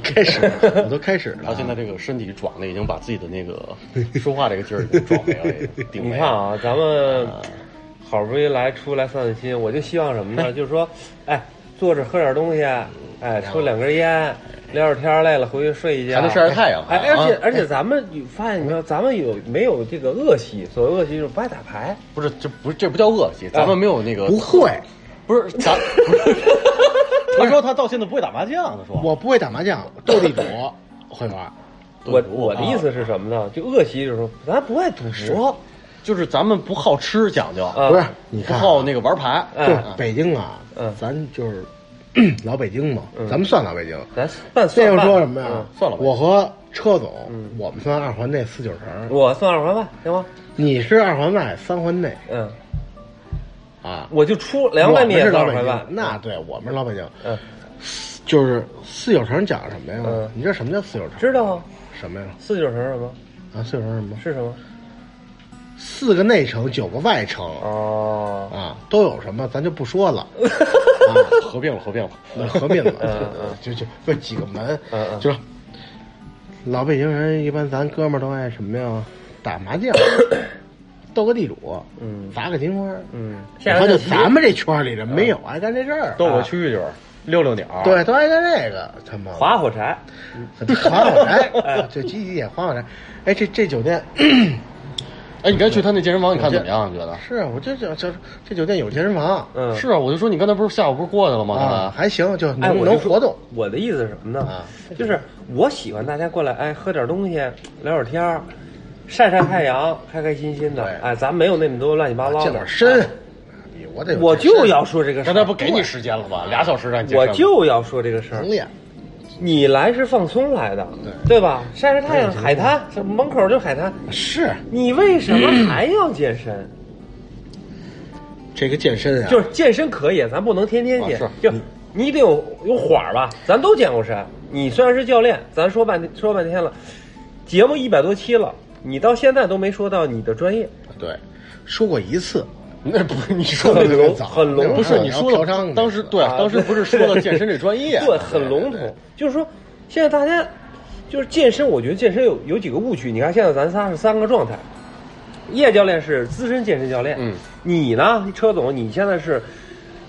这不是等着你开始，我都开始了。他现在这个身体壮的已经把自己的那个说话这个劲儿已经壮没了，顶没了。你看啊，咱们好不容易来出来散散心，我就希望什么呢？就是说，哎，坐着喝点东西，哎，抽两根烟，聊会儿天累了回去睡一觉，还能晒晒太阳哎，而且而且咱们有发现没有？咱们有没有这个恶习？所谓恶习就是不爱打牌。不是，这不是这不叫恶习，咱们没有那个不会，不是咱。他说他到现在不会打麻将他，说我不会打麻将，斗地主会玩。我我的意思是什么呢？就恶习就是说，咱不爱赌博。就是咱们不好吃讲究，啊不是，你不好那个玩牌，嗯对北京啊嗯，咱就是 老北京嘛，嗯咱们算老北京。咱算这又说什么呀嗯？算了吧我和车总嗯，我们算二环内四九城，我算二环外，行吗？你是二环外三环内嗯，啊。我就出两百米是老北京，。那对我们是老北京，嗯，就是四九城讲什么呀嗯？你知道什么叫四九城？知道啊。什么呀？四九城是什么？啊，四九城是什么？是什么？四个内城，九个外城哦，啊，都有什么？咱就不说了。啊，合并了，合并了。那合并了，就就不几个门嗯嗯，就是老北京人一般，咱哥们儿都爱什么呀？打麻将，斗个地主，嗯砸个金花。嗯，你看，就咱们这圈里人没有爱干这事儿，斗个蛐蛐，溜溜鸟，对，都爱干这个，他妈划火柴，划火柴，就积极点划火柴。哎，这这酒店 哎，你刚才去他那健身房，你看怎么样？你觉得？是啊，我就这这这酒店有健身房嗯，是啊，我就说你刚才不是下午不是过去了吗？啊，还行，就哎，能我能活动。我的意思是什么呢？啊就是我喜欢大家过来，哎，喝点东西，聊会儿天儿，晒晒太阳，开开心心的对。哎，咱没有那么多乱七八糟的健点身哎，我得我就要说这个事儿，那不给你时间了吗？俩小时让你我就要说这个事儿。你来是放松来的，对吧？晒晒太阳，海滩，这门口就海滩。是你为什么还要健身？这个健身啊，就是健身可以，咱不能天天健。啊就你得有有缓儿吧？咱都健过身。你虽然是教练，咱说半天说半天了，节目一百多期了，你到现在都没说到你的专业。对，说过一次，那不是你说的那个早很笼统不是你说的，当时对，啊当时不是说到健身这专业，对，很笼统。就是说，现在大家就是健身，我觉得健身有有几个误区。你看，现在咱仨是三个状态，叶教练是资深健身教练，嗯，你呢，车总，你现在是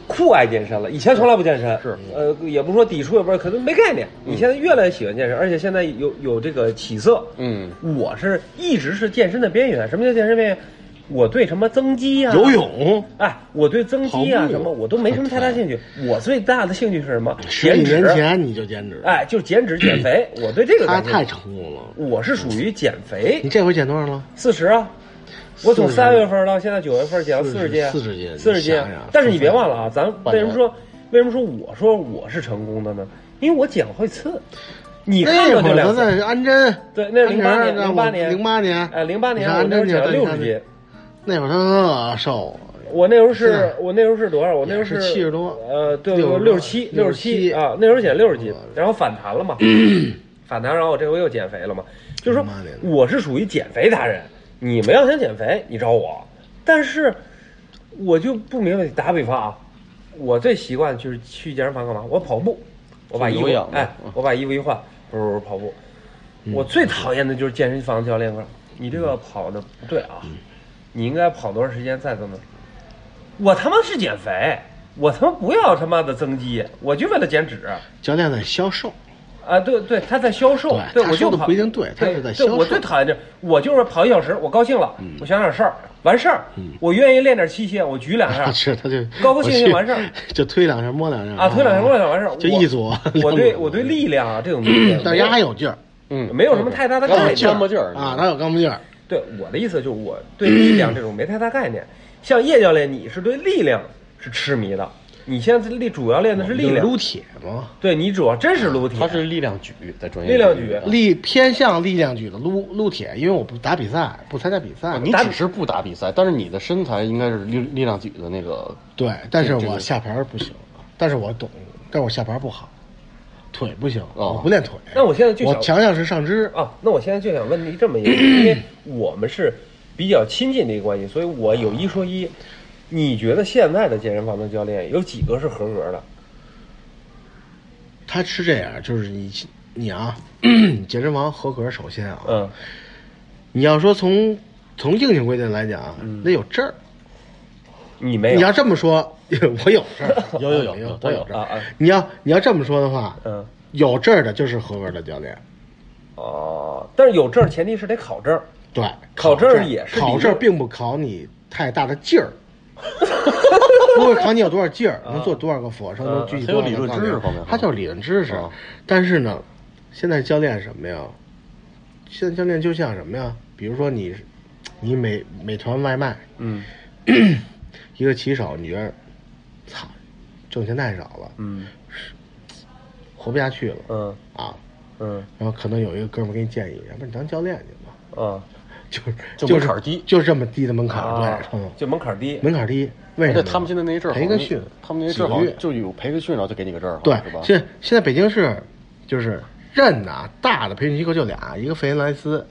酷爱健身了，以前从来不健身，是呃，也不说抵触，也不是，可能没概念。嗯你现在越来越喜欢健身，而且现在有有这个起色。嗯，我是一直是健身的边缘。什么叫健身边缘？我对什么增肌啊、游泳，哎，我对增肌啊什么我都没什么太大兴趣。我最大的兴趣是什么？十几减脂。年前你就减脂，哎，就是减脂减肥。我对这个他太成功了。我是属于减肥你，这回减多少了？四十啊。我从40三月份到现在九月份减了四十斤，40斤四十斤你想想。但是你别忘了啊，咱为什么说为什么说我说我是成功的呢？因为我减了好几次，你看那会儿着就两次。安贞，对那是08年安贞08年零八年，哎，零八年我那时候减了六十斤，那会儿他特瘦，我那时候是是我那时候是多少？我那时候是七十多呃，对，60六十七，六十七67啊，那时候减六十斤，然后反弹了嘛，反弹，然后我这回又减肥了嘛。就是说，我是属于减肥达人，你们要想减肥，你找我，但是我就不明白。打个比方啊，我最习惯就是去健身房干嘛？我跑步，我把衣服哎嗯，我把衣服一换，不是不是跑步。我最讨厌的就是健身房教练说：“你这个跑的不对啊，你应该跑多长时间再怎么。”我他妈是减肥，我他妈不要他妈的增肌，我就为了减脂。教练在销售，啊，对对，他在销售，对我就跑不一定对他是在销售对我最讨厌这，我就是跑一小时，我高兴了，我想点事儿，完事儿，嗯我愿意练点器械，我举两下 是他就高高兴兴完事儿就推两下摸两下啊，推两下摸两下完事儿，我就一组我对我对力量啊这种 东西，但是还有劲儿嗯，没有什么太大的概念干巴劲儿啊，哪有干巴劲儿，对我的意思就是我对力量这种没太大概念。像叶教练，你是对力量是痴迷的，你现在力主要练的是力量，撸铁吗，对你主要真是撸铁，他是力量举在专业。力量举力偏向力量举的撸撸铁，因为我不打比赛，不参加比赛啊，你只是不打比赛，但是你的身材应该是力力量举的那个，对，但是我下盘不行，但是我懂，但是我下盘不好，腿不行，哦。我不练腿。那我现在就我想强项是上肢，啊，那我现在就想问你这么一个，因为我们是比较亲近的一个关系，所以我有一说一。你觉得现在的健身房的教练有几个是合格的？他是这样，就是你你啊，健身房合格，首先啊，嗯你要说从从硬性规定来讲啊，得有证儿。你没有你要这么说，我有证儿，有有有有，我有证儿。啊啊你要你要这么说的话，嗯有证儿的就是合格的教练。哦，但是有证儿前提是得考证儿。对，考证证儿也是考证儿，并不考你太大的劲儿，不会考你有多少劲儿，能做多少个俯卧撑，能举起它有多少个理论知识方面它叫理论知识啊。但是呢，现在教练什么呀？现在教练就像什么呀？比如说你，你美美团外卖，嗯。一个骑手，你觉得，操，挣钱太少了，嗯。活不下去了嗯。啊。嗯。然后可能有一个哥们给你建议，要不然你当教练去吧，啊 就是就就是门槛低就这么低的门槛，啊对，嗯，就门槛低。门槛低，为什么他们现在那些证好培个训，他们那些证好就有培个训，然后就给你个证儿，对是吧？，现现在北京市就是认的啊大的培训机构就俩，一个费恩莱斯，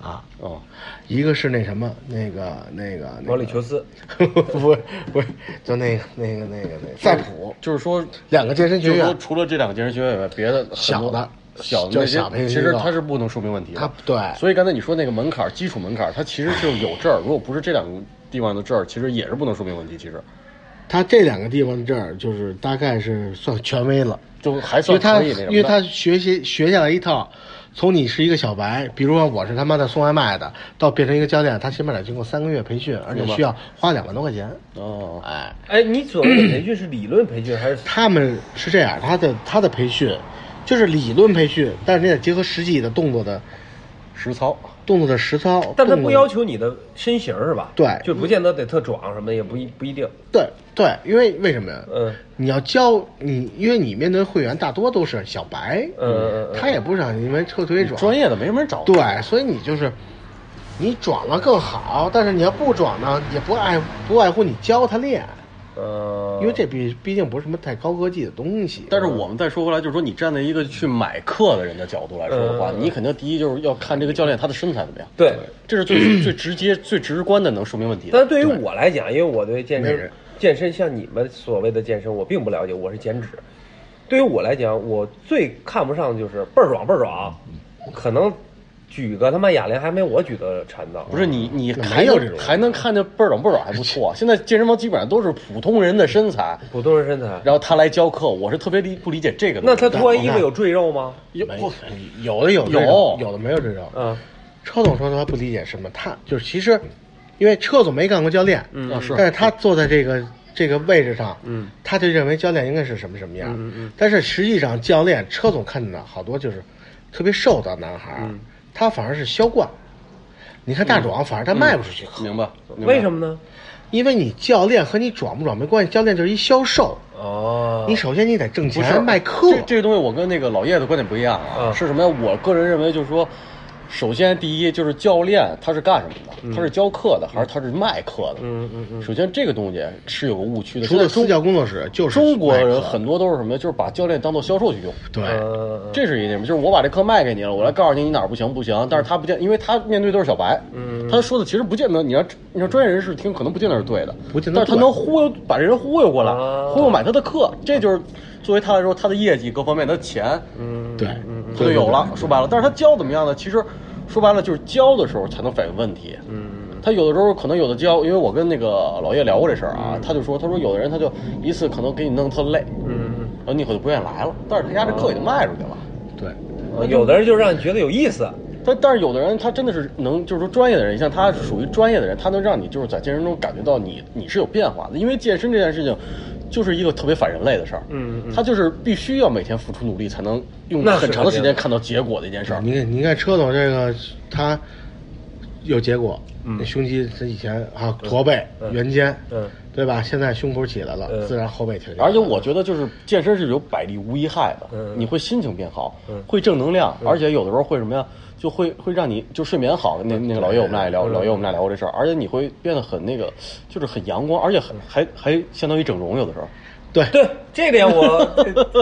啊，哦，一个是那什么那个那个那个毛里求斯，不是不是，就那个那个那个那个赛普就是说，两个健身学院，除了这两个健身学院以外，别的小的小的那些其实机构它是不能说明问题的。它对所以刚才你说那个门槛，基础门槛儿，它其实就是有证儿，如果不是这两个地方的证儿，其实也是不能说明问题。其实他这两个地方这儿就是大概是算权威了。就还算可以那什么的。因为他学习学下来一套，从你是一个小白，比如说我是他妈的送外卖的，到变成一个教练，他起码得经过三个月培训，而且需要花两万多块钱。哦，哎，哎，你所谓的培训是理论培训还是？他们是这样，他的他的培训就是理论培训，但是你得结合实际的动作的实操。动作的实操。但他不要求你的身形是吧？对就不见得得特壮什么的，也不一不一定。对对，因为为什么呀？嗯你要教你，因为你面对会员大多都是小白，嗯嗯嗯他也不想因为特别壮，专业的没什么人找。对，所以你就是你转了更好，但是你要不转呢，也不爱不外乎你教他练，呃，因为这毕毕竟不是什么太高科技的东西。但是我们再说回来，就是说你站在一个去买课的人的角度来说的话，嗯你肯定第一就是要看这个教练他的身材怎么样，对。这是最 最直接、最直观的能说明问题的。但对于我来讲，因为我对健身健身像你们所谓的健身，我并不了解，我是减脂。对于我来讲，我最看不上的就是倍儿爽倍儿爽，可能举个他妈哑铃还没我举的沉呢。不是你，你还有这种还能看见倍儿长倍儿长还不错。现在健身房基本上都是普通人的身材，普通人身材，然后他来教课，我是特别理不理解这个。那他脱完衣服有赘肉吗？有不有的有有有的没有赘肉。嗯车总说他不理解什么，他就是其实，因为车总没干过教练，嗯但是他坐在这个这个位置上，嗯，他就认为教练应该是什么什么样，嗯嗯但是实际上教练车总看见的好多就是特别瘦的男孩他反而是销冠。你看大壮，反而他卖不出去课，明白？明白为什么呢？因为你教练和你转不转没关系，教练就是一销售。哦，你首先你得挣钱卖课，这这个东西我跟那个老叶的观点不一样啊。嗯是什么呀？我个人认为就是说，首先第一就是教练他是干什么的？他是教课的还是他是卖课的？嗯嗯嗯，首先这个东西是有个误区的。除了私教工作室就是中国人很多都是什么？就是把教练当做销售去用。对。呃，这是一点，就是我把这课卖给你了，我来告诉你你哪儿不行不行，但是他不见，因为他面对都是小白，嗯他说的其实不见得，你要你让专业人士听，可能不见得是对的，不见得但是他能忽悠把人忽悠过来，啊忽悠买他的课，这就是作为他来说，他的业绩各方面，他的钱，嗯对，他就有了。说白了，但是他教怎么样呢？其实说白了就是教的时候才能反映问题。嗯他有的时候可能有的教，因为我跟那个老叶聊过这事儿啊，他就说，他说有的人他就一次可能给你弄特累，嗯然后你以后就不愿意来了，但是他家这课已经卖出去了。对，嗯，有的人就让你觉得有意思。但但是有的人他真的是能，就是说专业的人，像他属于专业的人，他能让你就是在健身中感觉到你你是有变化的，因为健身这件事情就是一个特别反人类的事儿，嗯嗯。他就是必须要每天付出努力才能用那很长的时间看到结果的一件事儿。你看，你看车总这个，他有结果，嗯。那胸肌他以前啊驼背、圆肩，嗯对吧？现在胸口起来了，嗯自然后背挺。而且我觉得就是健身是有百利无一害的，嗯。你会心情变好，嗯。会正能量，而且有的时候会什么呀，就会会让你就睡眠好。那那个老叶我们俩也聊，嗯老叶我们俩聊过这事儿，而且你会变得很那个，就是很阳光，而且很还还相当于整容，有的时候。对对，这点我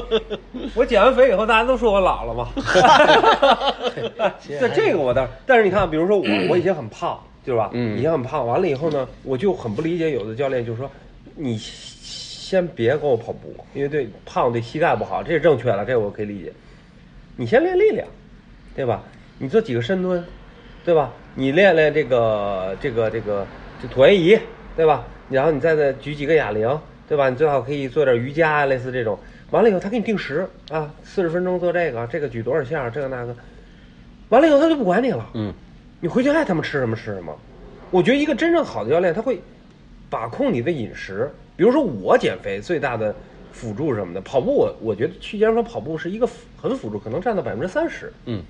我减完肥以后，大家都说我老了嘛。这这个我倒是，但是你看，比如说我，我以前很胖，对吧？嗯以前很胖，完了以后呢，我就很不理解有的教练就说，你先别跟我跑步，因为对胖对膝盖不好，这是正确的，这个我可以理解。你先练力量，对吧？你做几个深蹲，对吧？你练练这个这个这个这椭圆仪，对吧？然后你再再举几个哑铃，对吧？你最好可以做点瑜伽啊，类似这种。完了以后，他给你定时啊，四十分钟做这个，这个举多少下，这个那个。完了以后，他就不管你了。嗯，你回去爱他们吃什么吃什么。我觉得一个真正好的教练，他会把控你的饮食。比如说我减肥最大的辅助什么的，跑步我我觉得去健身房跑步是一个很辅助，可能占到百分之三十。嗯，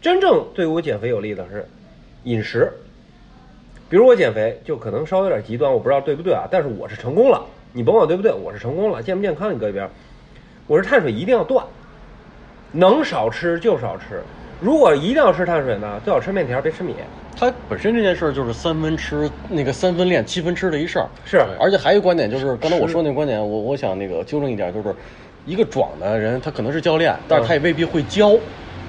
真正对我减肥有利的是饮食。比如我减肥就可能稍微有点极端，我不知道对不对啊？但是我是成功了，你甭管对不对，我是成功了。健不健康你搁一边，我是碳水一定要断，能少吃就少吃。如果一定要吃碳水呢，最好吃面条，别吃米。它本身这件事儿就是三分吃那个三分练七分吃的一事儿。是而且还有一个观点就是刚才我说那个观点，我我想那个纠正一点，就是一个壮的人他可能是教练，但是他也未必会教。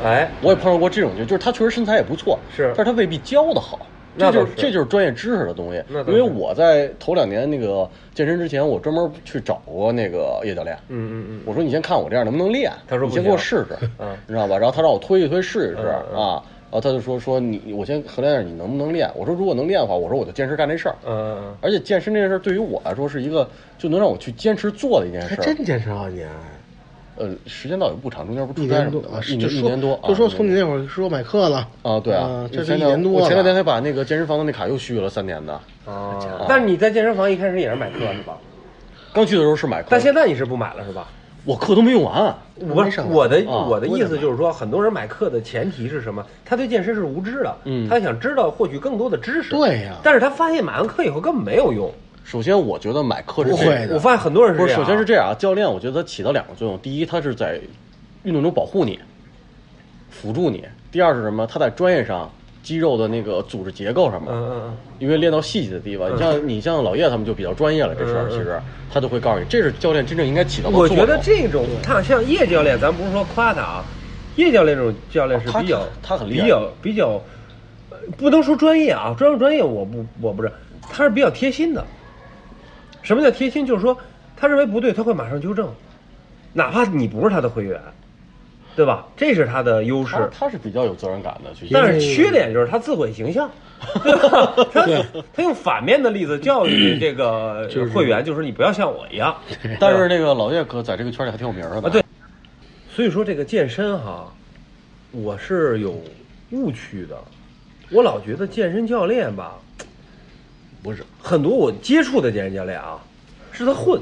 哎，我也碰到过这种，就就是他确实身材也不错，是但是他未必教的好。这就是这就是专业知识的东西因为我在头两年那个健身之前，我专门去找过那个叶教练。嗯嗯嗯，我说你先看我这样能不能练，他说你先给我试试，嗯你知道吧？然后他让我推一推试一试嗯嗯啊，然后他就说说你，我先衡量一下你能不能练。我说如果能练的话，我说我就坚持干这事儿。嗯嗯而且健身这件事儿对于我来说是一个就能让我去坚持做的一件事儿。真坚持好几年，呃，时间倒也不长，中间不一出差什么的一年一年多。就说啊从你那会儿说买课了啊，对啊啊，这是一年多我前两天了才把那个健身房的那卡又续了三年的。啊。但是你在健身房一开始也是买课是吧？刚去的时候是买课，但现在你是不买了是吧？我课都没用完。不是我的啊我的意思就是说，很多人买课的前提是什么？他对健身是无知的，嗯他想知道获取更多的知识。对呀但是他发现买完课以后根本没有用。首先，我觉得买课是不会的我发现很多人不是，这样啊。首先是这样啊，教练我觉得他起到两个作用，第一，他是在运动中保护你，辅助你；第二是什么？他在专业上肌肉的那个组织结构上面，嗯嗯因为练到细节的地方，你像你像老叶他们就比较专业了，这事其实他就会告诉你，这是教练真正应该起到嗯，的作用。我觉得这种他像叶教练，咱不是说夸他啊，叶教练这种教练是比较他很厉害比较比较，呃不能说专业啊，专不专业我不我不是，他是比较贴心的。什么叫贴心？就是说他认为不对，他会马上纠正，哪怕你不是他的会员，对吧？这是他的优势。他他是比较有责任感的。但是缺点就是他自毁形象，对吧？他他用反面的例子教育 这个就是会员，就是你不要像我一样。但是那个老叶哥在这个圈里还挺有名的啊，对。所以说这个健身哈，我是有误区的。我老觉得健身教练吧，不是很多我接触的健身教练啊，是他混，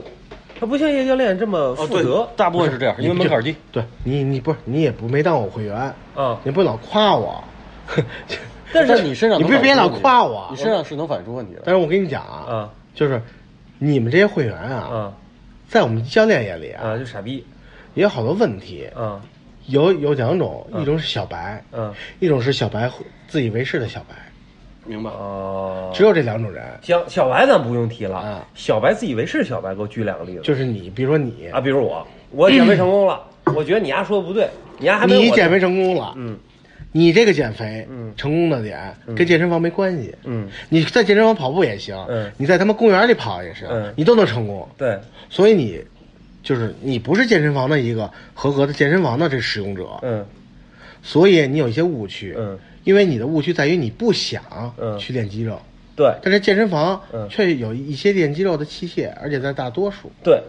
他不像叶教练这么负责。大部分是这样，因为门槛低。对你你不是你也不没当我会员，啊。你不老夸我，但是你身上能你别别老夸我你身上是能反映出问题的。但是我跟你讲啊，啊就是你们这些会员啊，啊在我们教练眼里啊，啊！就傻逼也有好多问题，啊有有两种，嗯一种是小白，嗯一种是小白自以为是的小白，明白？哦，只有这两种人，行小白咱不用提了啊，小白自以为是小白，给我举两个例子。就是你，比如说你。啊，比如我，我减肥成功了，我觉得你丫说的不对，你丫还没你减肥成功了，嗯。你这个减肥嗯。成功的点跟健身房没关系，嗯，你在健身房跑步也行，嗯。你在他们公园里跑也是，嗯。你都能成功。对，所以你就是你不是健身房的一个合格的健身房的这使用者，嗯。所以你有一些误区，嗯，因为你的误区在于你不想嗯。去练肌肉，对。但是健身房嗯。却有一些练肌肉的器械，而且在大多数，对，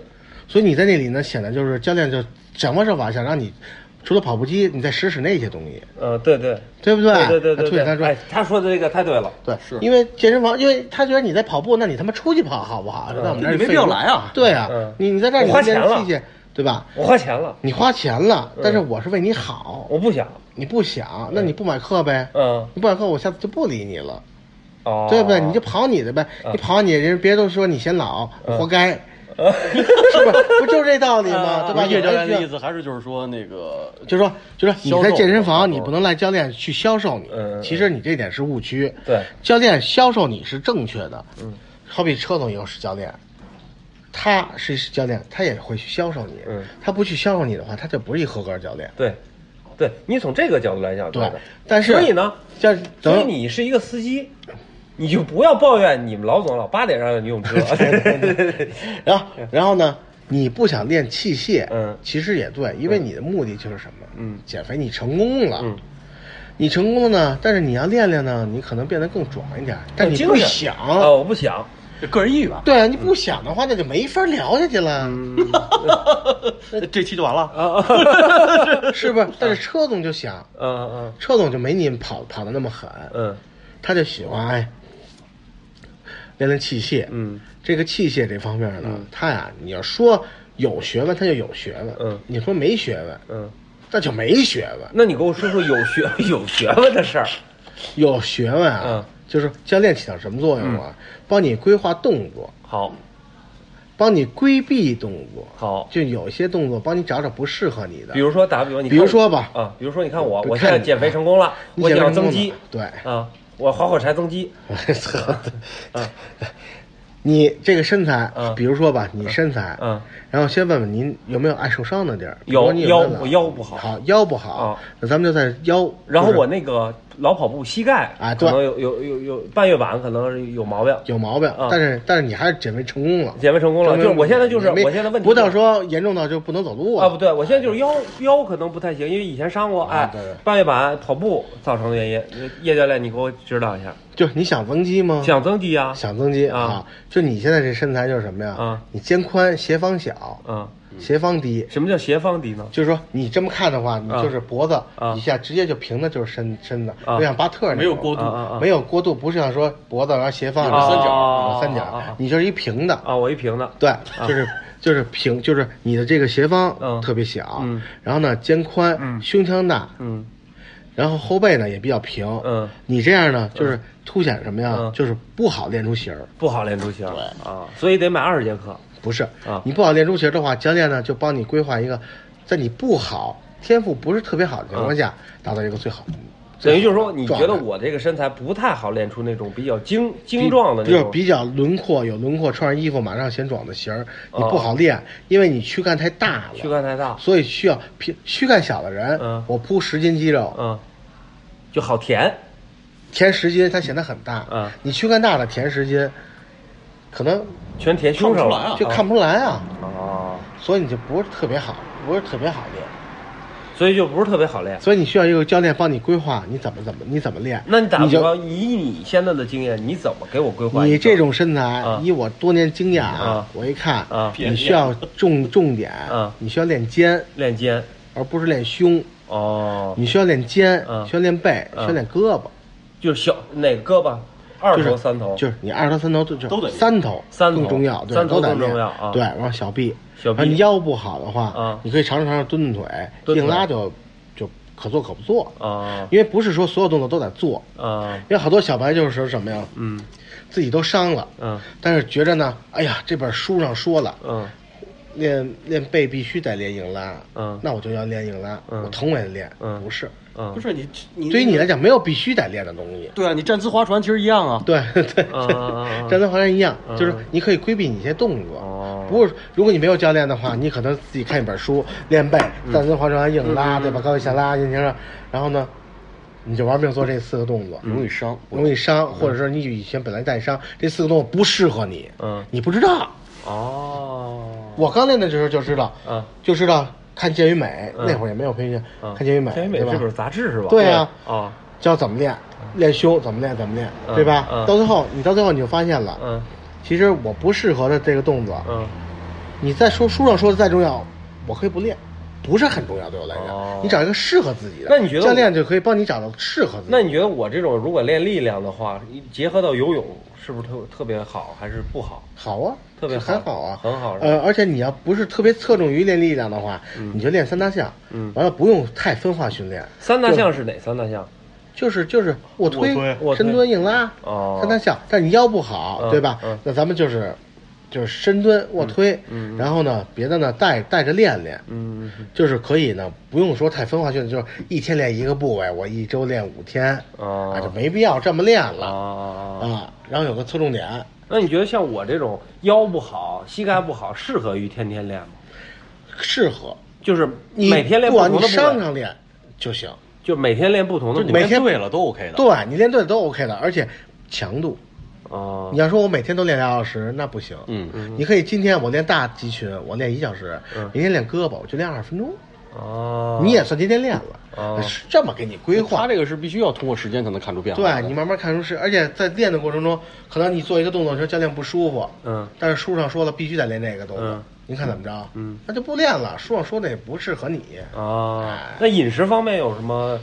所以你在那里呢，显得就是教练就想方设法想让你除了跑步机，你再使使那些东西，呃，对对。对不对？对对对对对，推他说哎，他说的这个太对了，对，是。因为健身房，因为他觉得你在跑步，那你他妈出去跑好不好？那我们这没必要来啊对啊，嗯你你在这儿你我花钱了器械，对吧？我花钱了，你花钱了，但是我是为你好，我不想，你不想，那你不买课呗？嗯，你不买课，我下次就不理你了，哦，对不对？你就跑你的呗，嗯你跑你，人别人都说你显老，嗯活该，是不是？不就是这道理吗？对吧？叶教练的有意思还是就是说那个，就是说，就是说你在健身房，你不能赖教练去销售你嗯嗯。其实你这点是误区。对教练销售你是正确的。嗯，好比车总也是教练，他是教练，他也会去销售你。嗯，他不去销售你的话，他就不是一合格教练。对，对你从这个角度来讲，对的，但是所以呢，像所以你是一个司机，你就不要抱怨你们老总老八点让你泳车。然后然后呢，你不想练器械，嗯其实也对，因为你的目的就是什么？嗯减肥，你成功了，嗯你成功了呢，但是你要练练呢，你可能变得更壮一点，但你不想，啊，我不想。这个人意愿。对啊，你不想的话，那就没法聊下去了，嗯。这期就完了。啊。啊 是不？是？但是车总就想，嗯嗯车总就没你们跑跑的那么狠，嗯。他就喜欢哎练练器械，嗯。这个器械这方面呢，他呀，你要说有学问，他就有学问，嗯。你说没学问，嗯，那就没学问，那你给我说说有学 有学问的事儿。有学问啊，嗯就是教练起到什么作用啊？帮你规划动作，好，帮你规避动作，好，就有一些动作帮你找找不适合你的，比如说打个比方，你比如说吧。啊，比如说你看我，我现在减肥成功了，你我想要增肌，对，啊，我划火柴增肌，我操，啊。你这个身材，嗯比如说吧，你身材，嗯，然后先问问您有没有爱受伤的地儿，有腰我腰不好。好腰不好啊，那咱们就在腰，然后我那个老跑步膝盖啊可能有有有有半月板可能是有毛病，有毛病，啊但是但是你还是减肥成功了，减肥成功了，就是我现在就是没我现在问题不到说严重到就不能走路啊，不对，我现在就是腰腰可能不太行，因为以前伤过，哎半月板跑步造成的原因。叶教练，你给我指导一下。就你想增肌吗？想增肌啊？想增肌啊就你现在这身材就是什么呀？啊你肩宽斜方小，嗯，斜方低，什么叫斜方低呢？就是说你这么看的话，你啊。就是脖子啊。以下直接就平的，就是身身子，啊。就像巴特那种。没有过渡。没有过渡，不是像说脖子然后斜方三角三角你就是一平的，啊，我一平的。对，就是就是平，就是你的这个斜方嗯。特别小嗯，然后呢肩宽嗯，胸腔大，嗯。然后后背呢也比较平，嗯，你这样呢就是凸显什么呀？嗯？就是不好练出型儿。不好练出型。啊，所以得买二十节课。不是啊。你不好练出型的话，教练呢就帮你规划一个，在你不好、天赋不是特别好的情况下，达到一个最好的。等于就是说，你觉得我这个身材不太好练出那种比较精精壮的那种？就是比较轮廓有轮廓，穿上衣服马上显壮的型儿，你哦不好练，因为你躯干太大了，躯干太大，所以需要平躯干小的人，嗯我铺十斤肌肉，嗯，就好填。填十斤它显得很大，嗯你躯干大了填十斤，可能全填胸上就看不出来啊，哦，所以你就不是特别好，不是特别好练，所以就不是特别好练。所以你需要一个教练帮你规划你怎么怎么你怎么练，那你打比方，以你现在的经验，你怎么给我规划？你这种身材，啊。以我多年经验啊我一看，啊。你需要重重点，啊。你需要练肩，练肩。而不是练胸，哦，你需要练肩，啊。需要练背，需要练胳膊，就是小哪个胳膊，二就是头三头，就是你二头三头都就都得三头三头更重要，对三头都得更重要啊对，然后小臂，小臂然后你腰不好的话，啊你可以尝试尝试蹲蹲腿，硬拉就就可做可不做，啊因为不是说所有动作都得做，啊因为好多小白就是说什么呀，嗯自己都伤了，嗯但是觉着呢，哎呀，这本书上说了，嗯练练背必须得练硬拉，嗯。那我就要练硬拉，嗯。我疼我也练，嗯。不是，嗯，不是你你对于你来讲没有必须得练的东西，对啊，你站姿划船其实一样啊。对对 站姿划船一样，嗯。就是你可以规避你一些动作，哦。不是，如果你没有教练的话，你可能自己看一本书练背、嗯。站姿划船、硬拉，对吧？高位下拉、引擎上，然后呢，你就玩命做这四个动作，容易伤，容易伤，或者说你以前本来带伤，这四个动作不适合你，嗯。你不知道。哦，我刚练的时候就知道，嗯。就知道看健与美，嗯。那会儿也没有培训，嗯。看健与美，健与美对吧？是本杂志是吧？对呀啊教怎么练，练胸怎么练怎么练，嗯。对吧？嗯。到最后，你到最后你就发现了，嗯。其实我不适合的这个动作，嗯。你再说书上说的再重要，我可以不练，不是很重要对我来讲。哦你找一个适合自己的，那你觉得我教练就可以帮你找到适合自己的？那你觉得我这种如果练力量的话，结合到游泳是不是特特别好，还是不好？好啊，特别好很好啊，很好是吧呃，而且你要不是特别侧重于练力量的话，你就练三大项，嗯完了不用太分化训练，三大项是哪三大项？就是就是卧推、卧推卧推深蹲、硬拉，哦三大项。但你腰不好，嗯对吧？嗯那咱们就是就是深蹲、卧推，嗯嗯然后呢，别的呢带带着练练，嗯就是可以呢，不用说太分化训练，就是一天练一个部位，我一周练五天，哦啊，就没必要这么练啊了啊！啊。然后有个侧重点，那你觉得像我这种腰不好、膝盖不好，适合于天天练吗？适合就是你每天练不管你不同的部位，上上练就行。就每天练不同的每天练对了都 OK 的。对你练对了都 OK 的，而且强度哦你要说我每天都练俩小时，那不行。嗯你可以今天我练大肌群，我练一小时，嗯明天练胳膊，我就练二十分钟，哦，你也算今天练了，哦是这么给你规划。他这个是必须要通过时间才能看出变化。对你慢慢看出是，而且在练的过程中，可能你做一个动作的时候，教练不舒服，嗯但是书上说了必须得练这个动作，嗯您看怎么着？嗯，那就不练了，书上说的也不适合你。啊，那饮食方面有什么？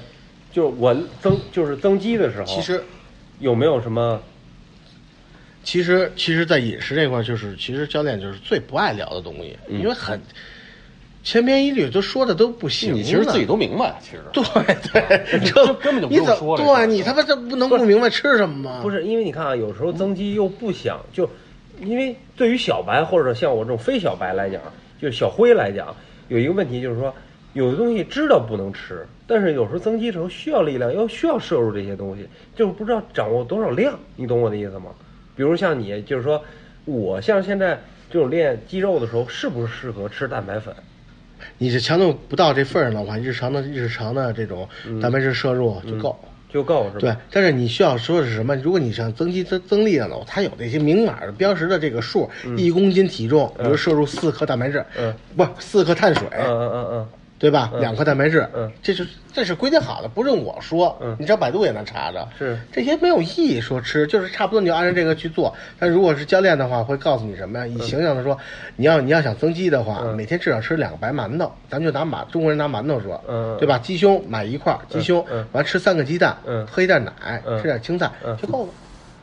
就是我增就是增肌的时候，其实，有没有什么？其实，其实，在饮食这块儿，就是其实教练就是最不爱聊的东西，嗯因为很千篇一律，都说的都不行。你其实自己都明白，其实对对，这 根本就不你怎用说对你他妈这不能不明白吃什么吗？不是，因为你看啊，有时候增肌又不想就，因为对于小白或者像我这种非小白来讲，就是小灰来讲，有一个问题就是说，有的东西知道不能吃，但是有时候增肌的时候需要力量，又需要摄入这些东西，就是不知道掌握多少量，你懂我的意思吗？比如像你，就是说我像现在这种练肌肉的时候，是不是适合吃蛋白粉？你是强度不到这份儿上的话，日常的日常的这种蛋白质摄入就够。就够是吧？对，但是你需要说的是什么？如果你想增肌增增力量的呢，它有那些明码的标识的这个数，一公斤体重，比如摄入四克蛋白质，嗯，不是四克碳水，嗯嗯嗯嗯，对吧？两克蛋白质，嗯。这是这是规定好的，不用我说，嗯。你只要百度也能查着。是。这些没有意义说吃，就是差不多你就按照这个去做。但如果是教练的话，会告诉你什么呀？以形象的说，你要你要想增肌的话，嗯。每天至少吃两个白馒头，咱们就拿馒中国人拿馒头说，嗯。对吧？鸡胸买一块儿鸡胸，嗯。完吃三个鸡蛋，嗯。喝一袋奶，嗯。吃点青菜、嗯。就够了，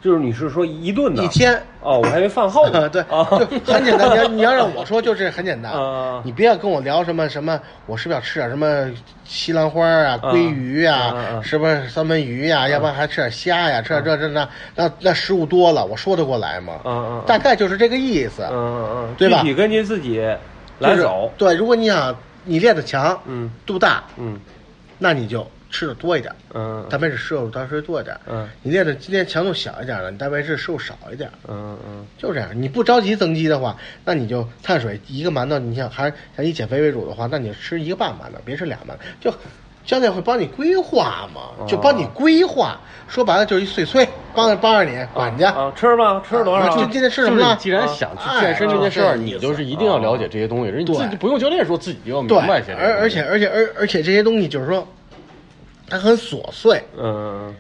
就是你是说一顿的一天。哦，我还以为饭后呢啊，对，啊就很简单。你要你要让我说，就是很简单 啊。你不要跟我聊什么什么，我是不是要吃点什么西兰花啊、鲑鱼啊啊啊，是不是三文鱼呀？要不然还吃点虾呀？吃点这这那，那那食物多了，我说得过来吗？嗯嗯嗯大概就是这个意思。嗯嗯嗯，对吧具体根据自己来走。对，如果你想你练的强，嗯肚大，嗯那你就吃的多一点，嗯蛋白质摄入当时多一点。嗯你练的今天强度小一点了，你蛋白质摄入少一点。嗯嗯就这样，你不着急增肌的话，那你就碳水一个馒头，你想还想以减肥为主的话，那你就吃一个半馒头，别吃俩馒头。就教练会帮你规划嘛，就帮你规划。说白了就是一碎催，帮着帮着你管家。啊，吃吧，吃多少就啊？今天吃什么了？就是既然想去健身这件事儿，哎你就是一定要了解这些东西，人你自己不用教练说，自己就要明，白这些。而而且而且而而且这些东西就是说，它很琐碎，嗯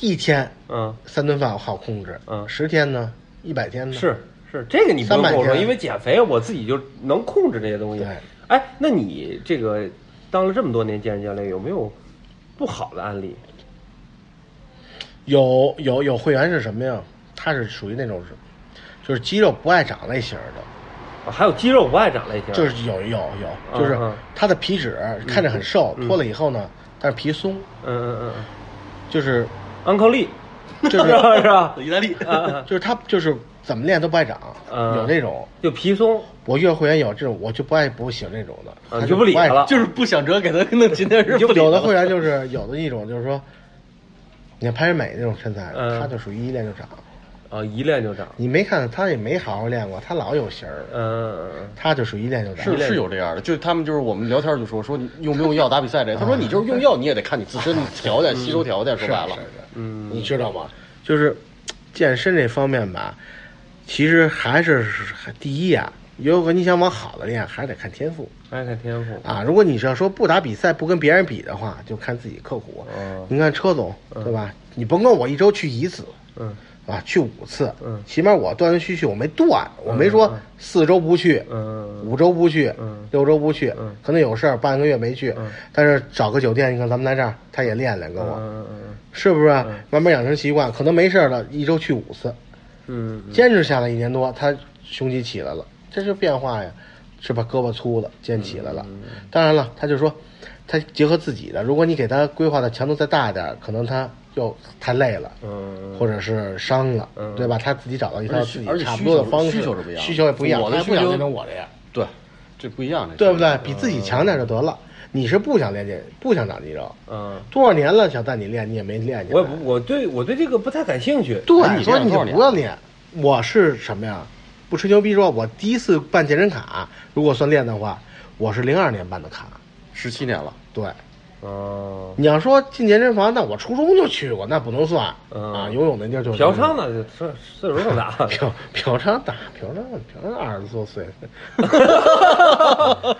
一天嗯三顿饭好控制，嗯十天呢，一百天嗯，呢，是是，这个你不用300跟我说，因为减肥我自己就能控制这些东西对。哎，那你这个当了这么多年健身教练，有没有不好的案例？有有有会员是什么呀？他是属于那种是，就是肌肉不爱长类型的，啊还有肌肉不爱长类型，就是有有有，就是嗯嗯他的皮脂看着很瘦，嗯脱了以后呢，但是皮松，嗯嗯嗯就是嗯，安克利就是 是吧？意大利，啊，就是他就是怎么练都不爱长，嗯有那种。就皮松，我遇到会员有这种，我就不爱不行这种的，就不理爱他了就是不想辙给他弄今天是不理有的会员就是有的一种就是说，你看潘仁美那种身材，嗯他就属于一练就长。啊，一练就长。你没看他也没好好练过，他老有型儿，嗯嗯嗯他就属于一练就长。是是有这样的，就是他们就是我们聊天就说说你用不用药打比赛这，他说你就是用药你也得看你自身条件、吸收条件，说白了是，是是嗯你知道吗？就是健身这方面吧，其实还是第一啊，如果你想往好的练，还是得看天赋爱看天赋。啊。如果你是要说不打比赛，不跟别人比的话，就看自己刻苦。嗯你看车总对吧？你甭管我一周去一次，嗯啊，去五次，嗯起码我断断续续，我没断，我没说嗯四周不去，嗯五周不去，嗯六周不去，嗯可能有事儿半个月没去，嗯但是找个酒店，你看咱们在这儿，他也练练跟我，是不是？慢慢养成习惯，可能没事儿了，一周去五次，嗯嗯坚持下来一年多，他胸肌起来了，这就是变化呀，是吧？胳膊粗了，肩起来了。嗯当然了，他就说，他结合自己的，如果你给他规划的强度再大一点，可能他又太累了。嗯或者是伤了，嗯对吧？他自己找到一套自己差不多的方式，需求是不一样需求也不一样，我的不想需求变成我这样，对，这不一样的，对不对？比自己强点就得了。你是不想练这，不想长肌肉，嗯，多少年了想带你练，你也没练。我，我对我对这个不太感兴趣。对，哎你所以你就不要练。我是什么呀？不吹牛逼说，我第一次办健身卡，如果算练的话，我是零二年办的卡，十七年了，对，哦，你要说进健身房，那我初中就去过，那不能算、嗯啊。游泳那地儿就嫖娼呢，岁岁数更大。嫖嫖娼大嫖娼嫖娼二十多岁，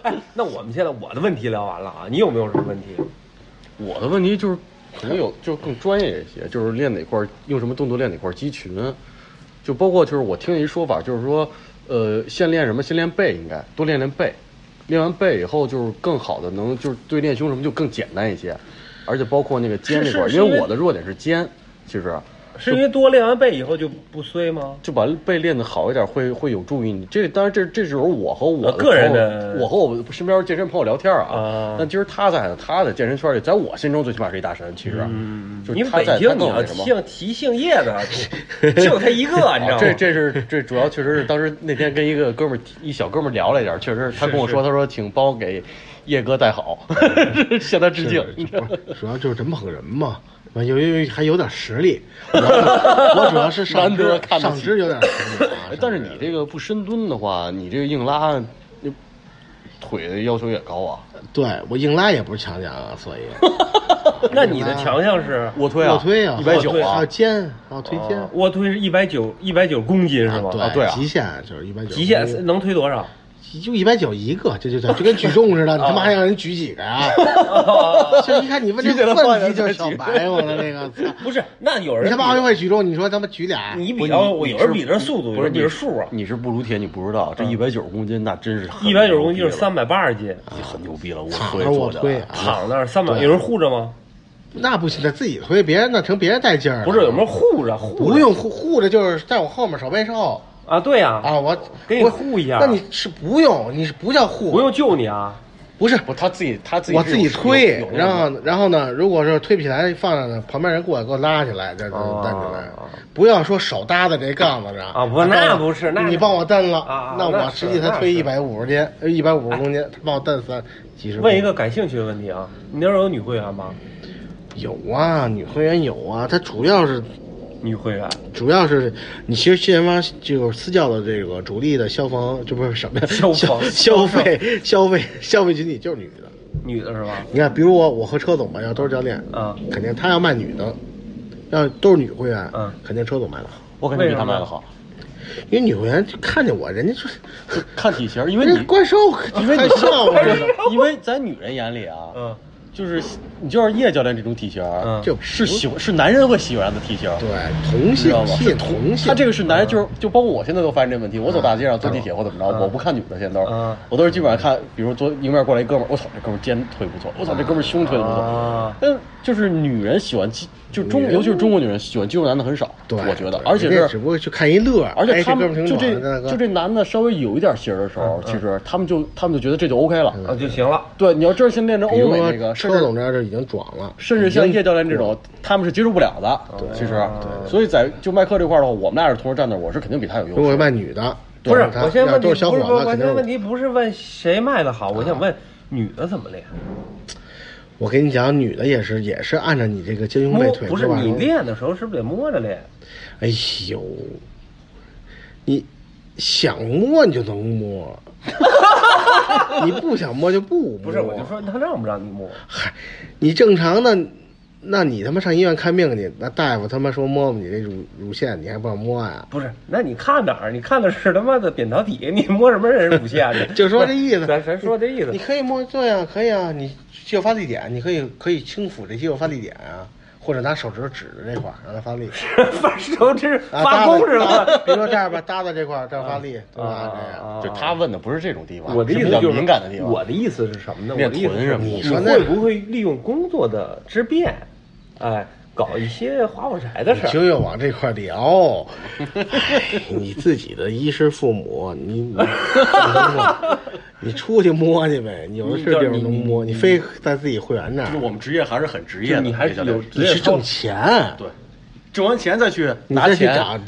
哎，那我们现在我的问题聊完了啊，你有没有什么问题？我的问题就是，可能有就更专业一些，就是练哪块儿用什么动作练哪块儿肌群，就包括就是我听一说法，就是说，呃，先练什么？先练背，应该多练练背，练完背以后就是更好的能就是对练胸什么就更简单一些，而且包括那个肩那块因为我的弱点是肩，其实。是因为多练完背以后就不衰吗？就把背练得好一点，会会有助于你。这当然这这是我和我的个人的我和我身边健身朋友聊天啊。啊但今儿他在，他的健身圈里，在我心中最起码是一大神。其实，嗯，就是北京你要更那什么。姓提姓叶的，就他一个，你知道吗？这这是这主要确实是当时那天跟一个哥们儿一小哥们儿聊了一点儿，确实他跟我说，他说请帮我给叶哥带好，向他致敬。你知道吗主要就是人捧人嘛。完有有还有点实力，我我主要是 上肢看上肢有点实力啊 哎。但是你这个不深蹲的话，你这个硬拉，你腿的要求也高啊。对我硬拉也不是强项啊，所以 那你的强项是卧推啊，卧推啊，一百九啊还有，肩，还有推肩，哦卧推是一百九一百九公斤是吧？对啊对啊极限就是一百九，极限能推多少？就一百九一个，这就就就跟举重似的，你他妈还让人举几个呀？就一看你问这举起来放下问题就是小白我的那个，不是，那有人你他妈奥运会举重，你说他妈举俩，你比较，我有人比着速度，有不是人比着数啊。你是不如铁，你不知道，这一百九十公斤那真是一百九十公斤是三百八十斤，很牛逼了，我推做的卧推啊，躺那儿三百，有人护着吗？那不行，得自己推，别人那成别人带劲儿了。不是，有没有护着？护着不用护护着，就是在我后面手背瘦啊？对呀，啊，我给你护一下那你是不用，你是不叫护，不用救你啊。不是不，他自己他自己我自己推然后然后呢，如果是推不起来放那呢，旁边人过来给我拉起来，这这哦蹬起来，不要说手搭在这杠子上啊不那不是那你帮我蹬了啊啊那我实际才推一百五十斤，一百五十公斤，他帮我蹬三几十。问一个感兴趣的问题啊，你那儿有女会员吗？有啊，女会员有啊，它主要是女会员主要是你其实健身房就是私教的这个主力的消防，这不是什么呀？消防。消费消费消费群体就是女的。女的是吧？你看，比如我，我和车总吧，要都是教练，啊肯定他要卖女的，要都是女会员，嗯。肯定车总卖的好，我肯定比他卖的好，因为女会员就看见我，人家就是看体型，因为你怪兽，因为你还笑我。似的，因为在女人眼里啊，嗯就是你就像叶教练这种体型，嗯就是喜欢是男人会喜欢的体型，对同性你知道吗？是同性，他这个是男人，就是就包括我现在都发现这问题。我走大街上坐地铁或怎么着，我不看女的，现在都嗯，我都是基本上看，比如坐迎面过来一哥们儿，我操，这哥们儿肩腿不错，我操，这哥们儿胸推的不错。就是女人喜欢肌，就中尤其是中国女人喜欢肌肉男的很少，对，我觉得，而且是只不过去看一乐，而且他们就这，就这男的稍微有一点型的时候，其实他们就他们就觉得这就 OK 了。啊就行了。对，你要真是先练成欧美那个，甚车至总这样就已经壮了，甚至像叶教练这种，他们是接受不了的。其实，所以在就麦克这块的话，我们俩是同时站那，我是肯定比他有优如果势。卖女的，不是，我现在问题不是不是，伙，我现在问题不是问谁卖的好，我想问女的怎么练？我跟你讲，女的也是也是按照你这个肩胸摸背腿不是你练的时候是不是得摸着练？哎呦，你想摸你就能摸，你不想摸就不摸。不是，我就说他让不让你摸？嗨，你正常的，那你他妈上医院看病去，那大夫他妈说摸摸你这乳乳腺，你还不让摸呀？不是，那你看哪儿？你看的是他妈的扁桃体，你摸什么人乳腺呢？就说这意思咱咱说这意思你。可以摸，对呀、可以啊，你肌肉发力点，你可以可以轻抚这肌肉发力点啊，或者拿手指头指着这块儿让它发力。发手指啊，发功是吧？比如说这样吧，搭在这块儿，这样发力，对吧？这样。就他问的不是这种地方，我的意是比较思就是敏感的地方。我的意思是什么呢？我练的意思是臀什么你你说会不会利用工作的之便，哎，搞一些花火柴的事儿？就又往这块儿聊，哎，你自己的衣食父母，你你你出去摸去呗，你有的是地方能摸，你非在自己会员那儿就是，我们职业还是很职业的，你还是你是挣钱，对，挣完钱再去你再去拿钱。找，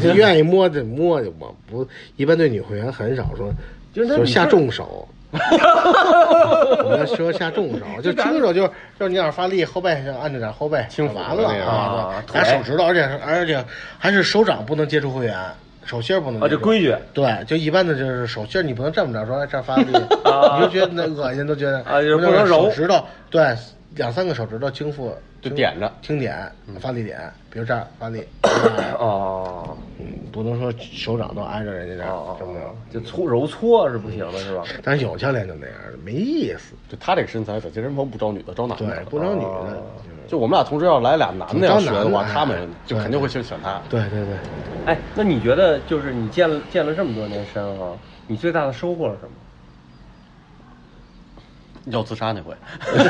对，你愿意摸就摸去，我不一般对女会员很少说，就是那就下重手。我们说下重手，就轻手就是就是你要是发力，后背就按着点后背，轻就完了啊，拿手指头，而且是而且还是手掌不能接触会员，手心儿不能啊，接触。这规矩对，就一般的就是手心儿，你不能这么着说，哎，这儿发力，你就觉得那恶心，都觉得啊就是那不能揉手指头，对，两三个手指头轻负就点着轻点发力点，比如这儿发力，哦嗯，不能说手掌都挨着人家这儿哦，这么着。就搓揉搓是不行的，是吧？但是有教练就那样，没意思。就他这个身材，在健身房不招女的，招男的。对，不招女的哦。就我们俩同时要来俩男的要学的话，他们就肯定会去选他。对对对，哎，那你觉得就是你健了健了这么多年身哈，你最大的收获是什么？要自杀那回，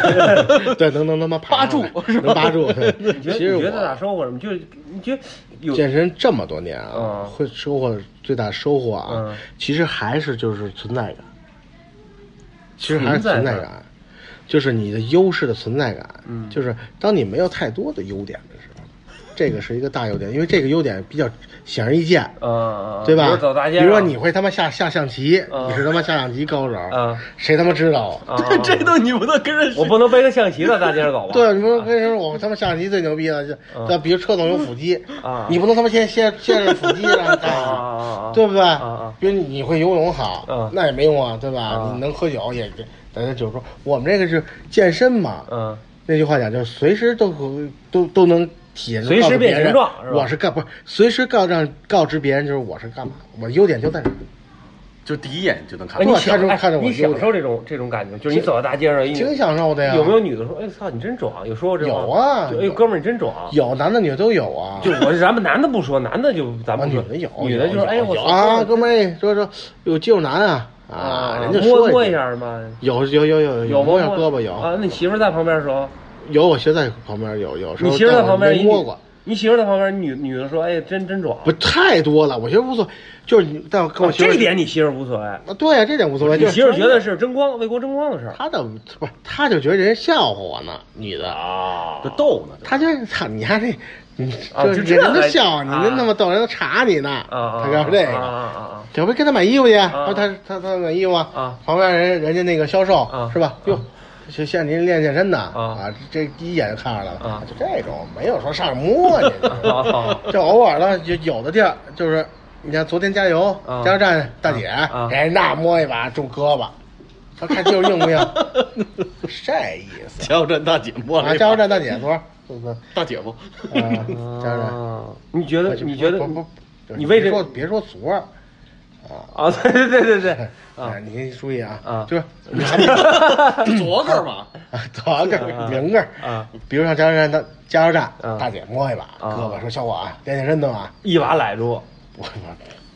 对，能能他妈 扒住能扒住。你觉得其实你觉得最大我收获是什么？就是你觉得有健身这么多年啊嗯，会收获最大收获啊嗯，其实还是就是存在感。其实还是存在感存在感，就是你的优势的存在感。嗯就是当你没有太多的优点的时候，这个是一个大优点，因为这个优点比较显而易见。嗯，对吧？比如说你会他妈下下象棋，嗯你是他妈下象棋高手，嗯谁他妈知道啊？啊，这都你不能跟着我不能背着象棋在大街上走吧？对，你说为什么我他妈下象棋最牛逼了？就嗯那比如车总有腹肌啊你不能他妈先先先是腹肌让他啊干啊啊啊！对不对？啊比如你会游泳好，嗯那也没用啊，对吧？啊你能喝酒也，大家就是说我们这个是健身嘛，嗯那句话讲就是随时都可都都能随时变形状是吧我是干不是随时告让告知别人就是我是干嘛，我优点就在这儿。就第一眼就能看哎，出来。你享哎看着看着我你享点受这种这种感觉，就是你走在大街上，挺享受的呀。有没有女的说，哎操，你真壮？有说过这话吗有啊就哎，哥们儿你真壮。有男的女的都有啊。就我咱们男的不说，男的就咱们女的有，女的就是有哎我啊，哥们儿哎说说有肌肉男啊啊，人家摸摸一下吗？有有有有有摸下摸胳膊有啊？那你媳妇儿在旁边的时候，有，我媳妇在旁边有有时候你媳妇在旁边没摸过，你媳妇在旁边，女女的说，哎，真真壮。不太多了，我觉得无所谓，就是你但我跟我媳妇儿这点你媳妇无所谓，啊，对呀，这点无所谓，你媳妇觉得是争光，为国争光的事儿他的不是，他就觉得人笑话我呢，女的，啊就逗呢，他就是操你还这，你啊就这人都笑话你，啊真他妈逗，人都查你呢，啊啊！他告诉这啊个。啊啊小飞跟他买衣服去，他他他他买衣服啊旁边人人家那个销售啊是吧？哟，现现在您练健身的啊这第一眼就看出来了啊就这种没有说上去摸去，啊就偶尔的就有的地儿就是，你像昨天加油啊加油站大姐啊，哎那摸一把中胳膊，他看肌肉硬不硬？是 这意思加油站大姐摸了啊！加油站大姐多少？是不是？大姐夫！加油站。啊你觉得？你觉得不？不不，你为什么说别说俗儿啊。啊，对对对对对，啊。哎，你注意啊，啊。就是你还得左个嘛，啊，左个明个儿啊，比如上加油站的加油站啊，大姐摸一把啊。胳膊，说小伙啊，练健身的嘛，一把揽住，我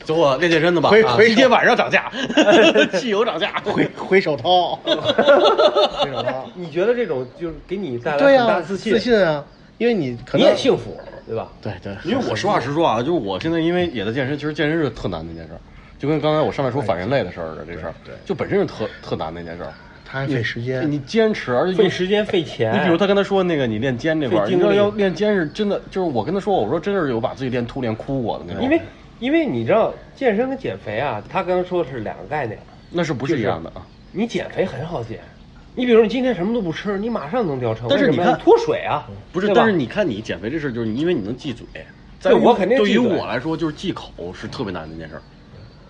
走我练健身的吧，啊回回今天晚上涨价，汽油涨价，回回手掏，回手掏，你觉得这种就是给你带，来很大自信自信啊，因为你可你能也幸福，对吧？对对，因为我实话实说啊，就是我现在因为也在健身，其实健身是特难的一件事儿，就跟刚才我上面说反人类的事儿的这事儿，对对就本身是特特难的一件事儿。他还费时间，你坚持，而且费时间费钱。你比如他跟他说那个你练肩这块儿，你知道要练肩是真的，就是我跟他说，我说真是有把自己练秃练哭过的那种，因为因为你知道健身跟减肥啊，他刚才说的是两个概念。那是不是一样的啊？你减肥很好减，你比如你今天什么都不吃，你马上能掉秤。但是你看脱水啊，不是，但是你看你减肥这事儿，就是你因为你能忌嘴，在我肯定对于我来说，就是忌口是特别难的一件事儿，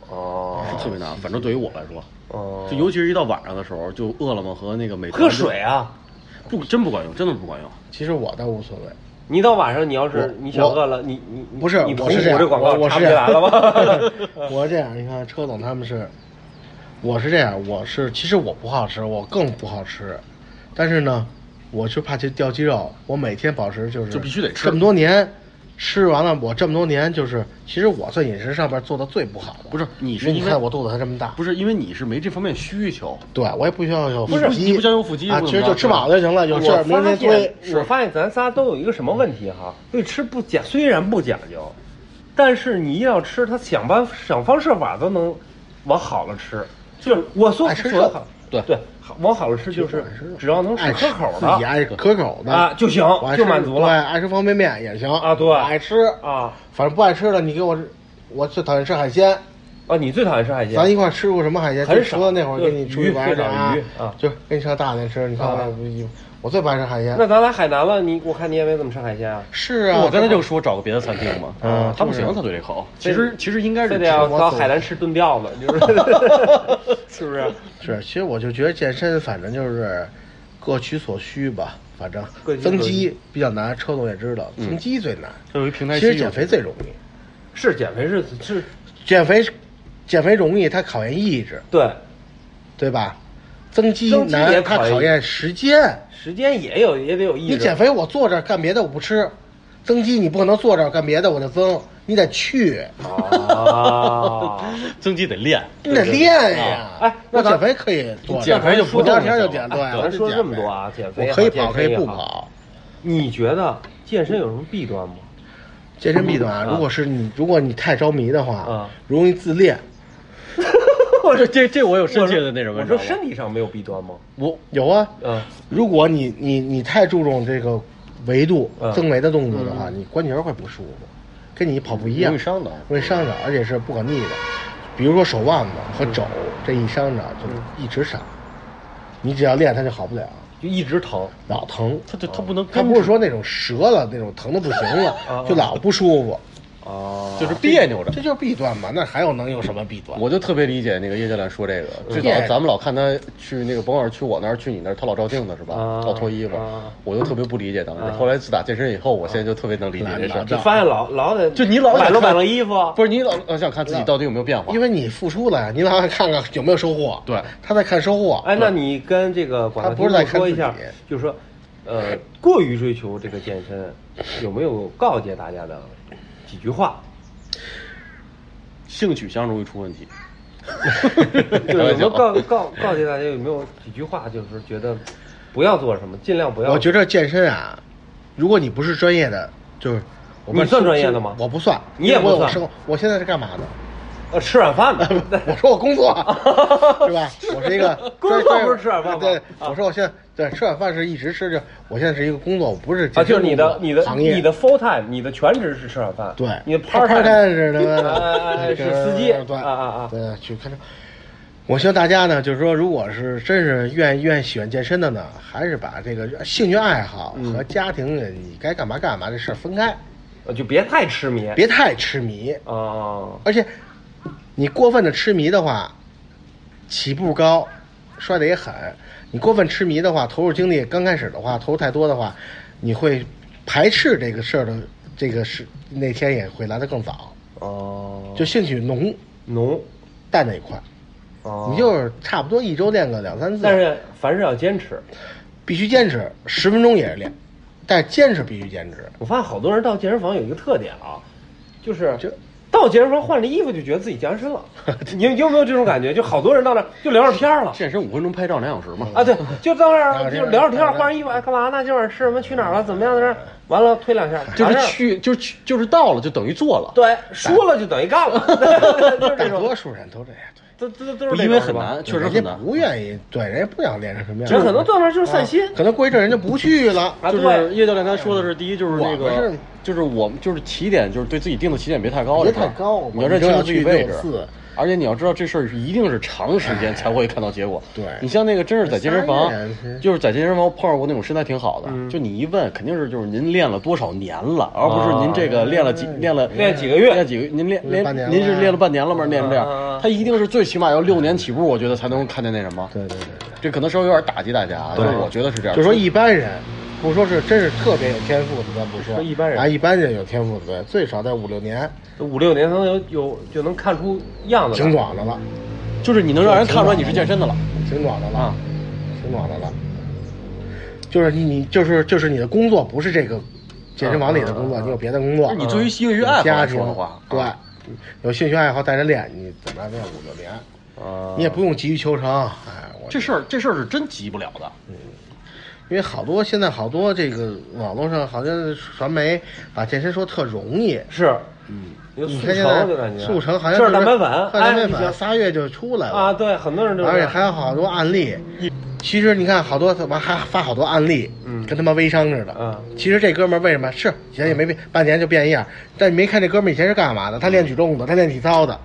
哦是 特别难。反正对于我来说，哦就尤其是一到晚上的时候，就饿了么和那个美团喝水啊。不真不管用，真的不管用。其实我倒无所谓，你到晚上你要是你想饿了，你你你不是你我是这样这广告我我插不进是这样来了吧？我是这样，你看车总他们是，我是这样，我是其实我不好吃，我更不好吃，但是呢，我就怕去掉肌肉，我每天保持就是就必须得吃这么多年，吃完了我这么多年就是，其实我在饮食上边做的最不好的，不是你是你因为看我肚子还这么大，不是因为你是没这方面需求，对我也不需要有不是腹肌，你不想有腹肌啊，其实就吃饱就行了，有事我儿天推现，我发现咱仨都有一个什么问题哈？对吃不讲，虽然不讲究，但是你一要吃，他想办想方设法都能往好了吃。就是我说爱吃对对，好往好了吃就是只要能爱吃可口自己爱的可口的啊就行就满足对，了爱吃方便面也行啊对爱吃啊反正不爱吃的，你给我，我最讨厌吃海鲜。啊！你最讨厌吃海鲜？咱一块吃过什么海鲜？很少那会儿跟你出去玩儿去啊就跟你上大连吃。你看我我最不爱吃海鲜。那咱来海南了，你我看你也没怎么吃海鲜啊？是啊，我刚才就说找个别的餐厅嘛，嗯他不行，他对这口，其实其实应该是非得要到海南吃炖吊子，就是 是不是？是，其实我就觉得健身，反正就是，各取所需吧，反正增肌比较难，车总也知道，增肌最难。它有一平台其实减肥最容易，是减肥是是，减肥减肥容易，它考验意志，对，对吧？增肌增肌也难，它考验时间。时间也有也得有意志。你减肥，我坐这儿干别的我不吃；增肌你不可能坐这儿干别的我就增，你得去，啊，增肌得练，你得练呀。哎那减肥可以坐着，减肥就不聊天就减，对，哎我是减咱说这么多啊减肥我可以跑，可以不跑。你觉得健身有什么弊端吗？健身弊端如果是你，如果你太着迷的话啊，容易自恋。我这这这我有深切的那什么，我说身体上没有弊端吗？我有啊，嗯，如果你你你太注重这个维度嗯增维的动作的话，你关节会不舒服，跟你跑步一样，容易伤的容易伤着，而且是不可逆的。比如说手腕子和肘这一伤着就一直伤，你只要练它就好不了，就一直疼。老疼。它就它不能它不是说那种折了那种疼的不行了啊，就老不舒服，哦就是别扭着这。就是弊端嘛。那还有能有什么弊端？我就特别理解那个叶教练说这个，最早嗯咱们老看他去那个，甭管是去我那儿去你那儿，他老照镜子是吧？啊老脱衣服啊，我就特别不理解当时啊。后来自打健身以后，我现在就特别能理解这事儿。懒懒就发现老老得就你老买了买了衣服，不是你老老想看自己到底有没有变化，因为你付出了呀，你老想看看有没有收获。对他在看收获。哎，那你跟这个广大听他不是在说一下自己，就是说，呃，过于追求这个健身，有没有告诫大家的几句话？性取向容易出问题。就是有没有告告告诫大家有没有几句话，就是觉得不要做什么，尽量不要。我觉得健身啊，如果你不是专业的，就是我们你算专业的吗我不算，你也不算我我现在是干嘛的？呃吃软饭的，我说我工作 是吧？我是一个工作不是吃软饭吗对，啊我说我现在对吃软饭是一直吃着，我现在是一个工作，我不是啊，就是你的你的行业你的 full time，你的全职是吃软饭，对，你的 part time 是他妈的哎哎哎是司机对啊啊啊对，去看车。我希望大家呢，就是说，如果是真是愿意愿意喜欢健身的呢，还是把这个兴趣爱好嗯和家庭的你该干嘛干嘛这事儿分开，呃就别太痴迷。别太痴迷。啊，而且，你过分的痴迷的话，起步高，摔得也狠。你过分痴迷的话，投入精力刚开始的话，投入太多的话，你会排斥这个事儿的这个是那天也会来得更早。哦，就兴趣浓浓，淡那一块，哦你就是差不多一周练个两三次，但是凡事要坚持。必须坚持，十分钟也是练，但是坚持必须坚持。我发现好多人到健身房有一个特点啊，就是就到健身房换了衣服就觉得自己健身了。你你有没有这种感觉？就好多人到那儿就聊着天儿了。健身五分钟拍照两小时嘛。啊，对，就到那儿就聊着天儿，聊天换上衣服，哎，干嘛呢？今晚上吃什么？去哪儿了？怎么样的？完了推两下，就是去，就是去，就是到了，就等于做了。对，输了就等于干了，就是这种，大多数人都这样，对都都都是因为很难，确实人家很难。不愿意，对，人家不想练成什么样。人可能到那儿就是散心啊可能过一阵人就不去了。啊，就是对，叶教练刚才说的是，第一就是那个是，就是我们就是起点，就是对自己定的起点别太高，别太高你要认清楚自己位置。而且你要知道这事儿一定是长时间才会看到结果。对你像那个真是在健身房，就是在健身房碰上过那种身材挺好的，嗯就你一问，肯定是就是您练了多少年了，而不是您这个练了几练了练几个月练几个，您练练半年您是练了半年了吗？练成这样，他一定是最起码要六年起步，我觉得才能看见那什么。对对对对。这可能稍微有点打击大家啊，就是我觉得是这样。就说一般人，不说是真是特别有天赋的，咱不说。说一般人。啊，一般人有天赋的，对，最少在五六年，五六年才能有有就能看出样子挺来。壮的了，就是你能让人看出来你是健身的了。挺壮的了。啊，挺壮的了。就是你你就是就是你的工作不是这个健身房里的工作，你有别的工作，你作为兴趣爱好说的话，对。啊，有兴趣爱好带着练，你怎么样练五六年，啊。你也不用急于求成，哎，我这事儿这事儿是真急不了的。因为好多现在好多这个网络上好像传媒把健身说特容易，是，嗯，速你看现在成就感觉。速成好像就是点蛋白粉，喝蛋白粉仨月就出来了。啊，对，很多人就而且还有好多案例。其实你看，好多他妈还发好多案例，嗯。跟他妈微商似的。嗯。其实这哥们儿为什么？是以前也没变，半年就变一样，但你没看这哥们儿以前是干嘛的？他练举重的，他练体操的，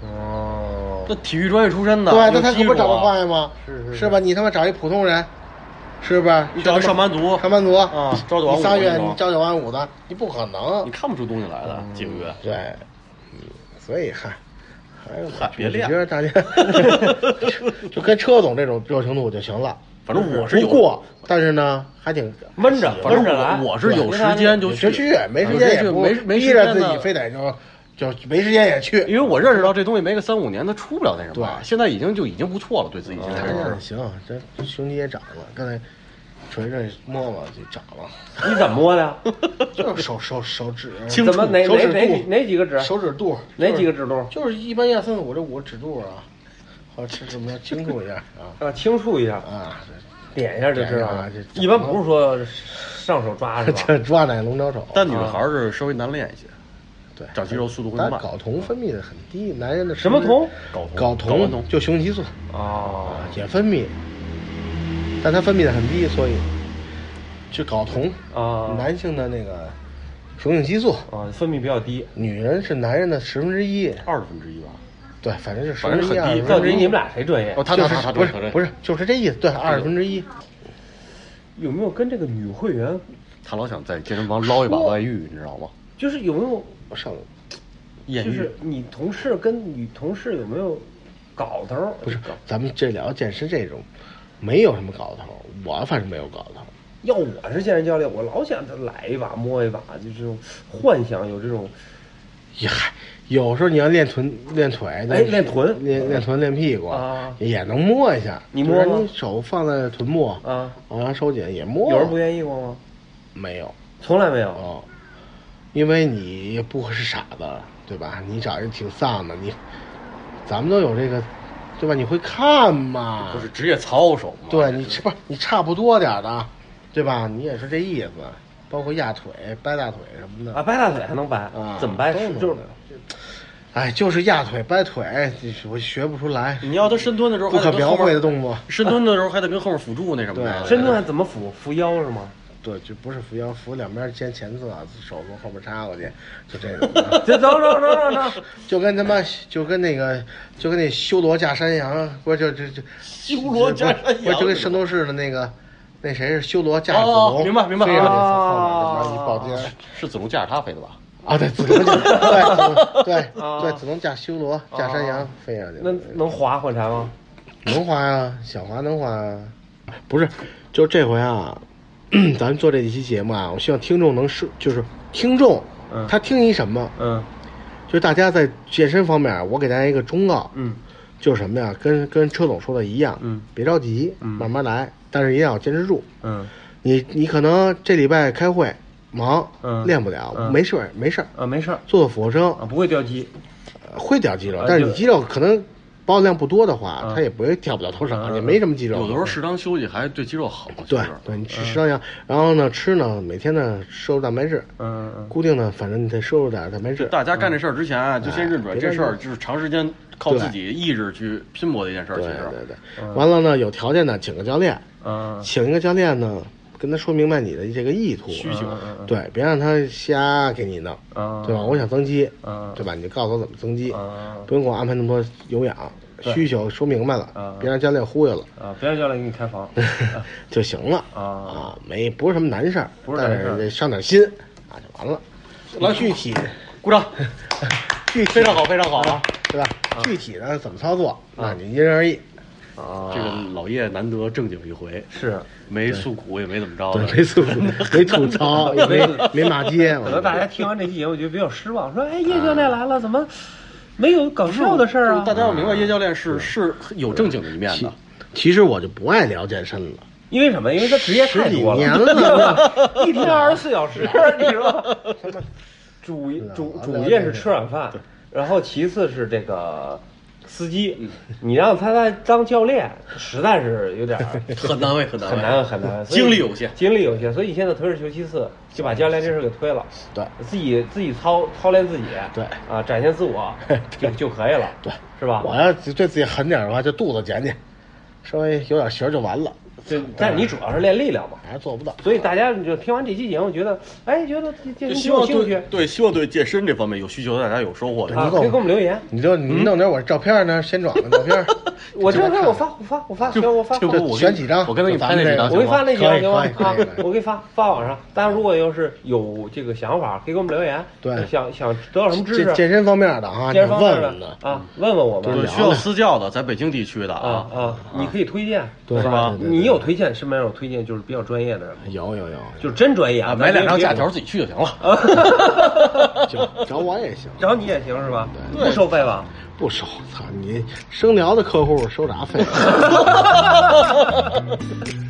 哦，那体育专业出身的，对，那他可不长得啊快吗？是是。是吧？你他妈找一普通人，是不是？你找个上班族上班族啊朝九晚五你仨月你朝九晚五的，你不可能你。看不出东西来的，几个月。对，嗯，所以嗨，还有嗨别练我觉得大家 就跟车总这种热情度就行了。反正我是过，但是呢还挺闷着反正闷着来。我我是有时间就就去，没时间也没没逼着自己非得就就没时间也去。因为我认识到这东西没个三五年，它出不了那什么。对现在已经就已经不错了，对自己现在哎呀这是。行，这胸肌也长了，刚才锤锤摸摸就长了，你怎么摸的？就是手手手指 清怎么哪哪哪几肚哪几个指？手指肚哪几个指？肚？就是一般一二三四五这五个指肚啊，或者是什么要清楚一下啊啊，轻触一下，啊，点一下就知道了一般不是说上手抓是吧？这 抓奶龙爪手。但女孩儿是稍微难练一些，对，长肌肉速度会慢。但睾酮分泌的很低，男人的什么酮？睾酮睾酮酮就雄激素哦啊，也分泌，但它分泌的很低，所以就睾酮啊男性的那个雄性激素，啊，分泌比较低。女人是男人的十分之一，二十分之一吧。对，反正是十反正分之一，很低二十分之一到底你们俩谁专业哦，？他就是他他不是不是，是就是这意思，对，二十分之一。有没有跟这个女会员，他老想在健身房捞一把外遇，你知道吗？就是有没有，我上艳遇就是你同事跟女同事有没有搞头？不是，咱们这聊健身这种，没有什么搞头，我反正没有搞头。要我是健身教练，我老想他来一把摸一把，就这种幻想有这种也还有时候你要练臀练腿，哎练臀练练臀练屁股啊也能摸一下。你摸你手放在臀部啊，往上收紧也摸。有人不愿意过吗？没有从来没有。哦，因为你不会是傻子，对吧？你找人挺丧的，你咱们都有这个，对吧？你会看嘛？不是职业操守嘛？对你是不是你差不多点儿的，对吧？你也是这意思，包括压腿、掰大腿什么的啊，掰大腿还能掰？啊怎么掰？就是哎，就是压腿、掰腿，我学不出来，你要他深蹲的时候不可描绘的动作。深蹲的时候还得跟后面辅助那什么的。对深蹲还怎么辅？扶腰是吗？对，就不是扶腰，扶两边肩前侧，手从后边插过去，就这种 的。这等等等等等，就跟他妈，就跟那个，就跟那修罗架山羊，不是就就就修罗架山羊不是就跟圣斗士的那个，那谁是修罗架子哦龙？明白明白飞上去啊后面抱肩。是子龙架着他飞的吧？啊，对，子龙架，对子龙对啊对，子龙架修罗架山羊飞上去那了，能滑火柴吗？能滑呀，小滑能滑呀。不是，就这回啊，咱们做这一期节目啊，我希望听众能是，就是听众嗯他听一什么，嗯就是大家在健身方面，我给大家一个忠告，嗯就是什么呀？跟跟车总说的一样，嗯，别着急，嗯慢慢来，但是一定要坚持住。嗯你你可能这礼拜开会忙，嗯练不了，嗯没事儿没事儿，啊，没事儿做做俯卧撑，啊，不会掉肌。呃会掉肌肉但是你肌肉可能保有量不多的话，嗯。它也不会掉不了多少，嗯也没什么肌肉。有的时候适当休息还对肌肉好。其对对，你吃适当养，然后呢吃呢，每天呢摄入蛋白质，嗯嗯固定的，反正你得摄入点蛋白质。大家干这事儿之前啊，就先认准这事儿就是长时间靠自己意志去拼搏的一件事儿。对对对，完了呢，有条件呢，请个教练，嗯。请一个教练呢，跟他说明白你的这个意图，需求嗯对，别让他瞎给你弄，嗯，对吧？我想增肌，嗯对吧？你就告诉我怎么增肌，嗯不用给我安排那么多有氧，需求说明白了嗯，别让教练忽悠了啊，别让教练给你开房 就行了啊啊，没不是什么难事儿，不是难事儿但得上点心啊，就完了。来具体 鼓掌，具体非常好，非常好啊！对吧？具体呢怎么操作，那你因人而异。啊，这个老叶难得正经一回，是。没诉苦也没怎么着没吐没吐槽，也没没骂街，可能大家听完这期节目觉得比较失望，说哎叶教练来了，怎么没有搞笑的事儿啊？大家要明白，叶教练是是。有正经的一面的。其实我就不爱聊健身了，因为什么？因为他职业太多年了，了，一天二十四小时，你知道吗？主主主业是吃软饭，然后其次是这个司机，你让他来当教练，实在是有点儿 很难为，很难为，很难很难，精力有限。精力有限，所以现在退而求其次，就把教练这事儿给推了，对。自己自己操操练自己，对。啊，展现自我 就就可以了，对，是吧？我要对自己狠点的话，就肚子减减，稍微有点型儿就完了，就但是你主要是练力量嘛，还是做不到。所以大家就听完这期节目，觉得哎，觉得健身希望有兴趣对对，希望对健身这方面有需求的大家有收获的。可以给我们留言。你就你弄点我照片呢，先转个照片，我这这我发我发我发行我发。就我选几张我跟你发那几张，我给你发那几张行吗？我给你发发网上。大家如果要是有这个想法，可以给我们留言。对想想得到什么知识，健健身方面的啊，健身方面的的啊，问问我们对，需要私教的，在北京地区的啊啊，你可以推荐，对是吧？对对对你有推荐，身边有推荐，就是比较专业的人吗，有有有，就是真专业啊，买两张假条自己去就行了。行找我也行，找你也行是吧？不收费吧？不收。操你生聊的客户收啥费？